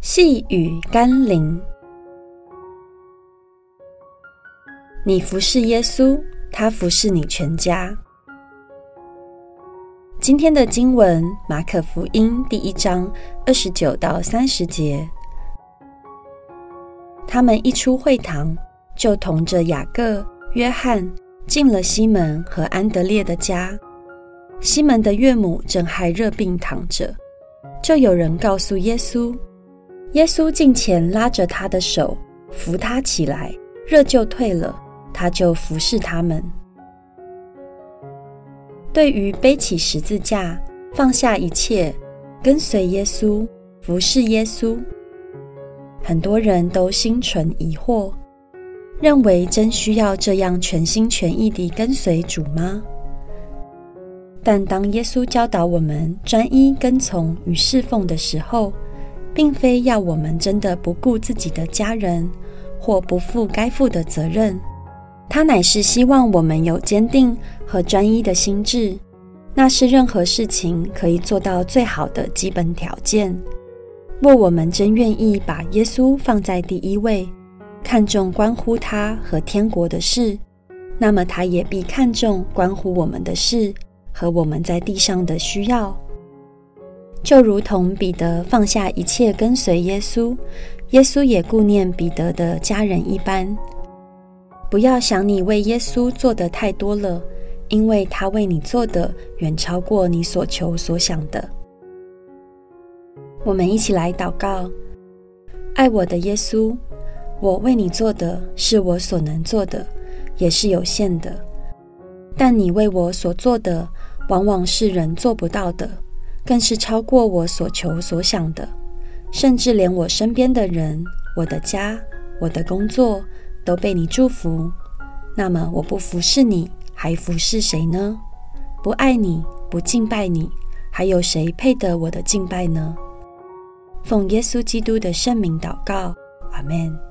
细雨甘霖，你服侍耶稣，他服侍你全家。今天的经文，马可福音第一章二十九到三十节。他们一出会堂，就同着雅各、约翰进了西门和安德烈的家。西门的岳母正害热病躺着，就有人告诉耶稣。耶稣近前拉着他的手，扶他起来，热就退了，他就服侍他们。对于背起十字架，放下一切，跟随耶稣，服侍耶稣，很多人都心存疑惑，认为真需要这样全心全意地跟随主吗？但当耶稣教导我们专一跟从与侍奉的时候，并非要我们真的不顾自己的家人，或不负该负的责任，他乃是希望我们有坚定和专一的心志，那是任何事情可以做到最好的基本条件。若我们真愿意把耶稣放在第一位，看重关乎他和天国的事，那么他也必看重关乎我们的事和我们在地上的需要。就如同彼得放下一切跟随耶稣，耶稣也顾念彼得的家人一般。不要想你为耶稣做的太多了，因为他为你做的远超过你所求所想的。我们一起来祷告：爱我的耶稣，我为你做的是我所能做的，也是有限的；但你为我所做的，往往是人做不到的。更是超过我所求所想的，甚至连我身边的人、我的家、我的工作都被你祝福。那么我不服侍你，还服侍谁呢？不爱你，不敬拜你，还有谁配得我的敬拜呢？奉耶稣基督的圣名祷告，阿门。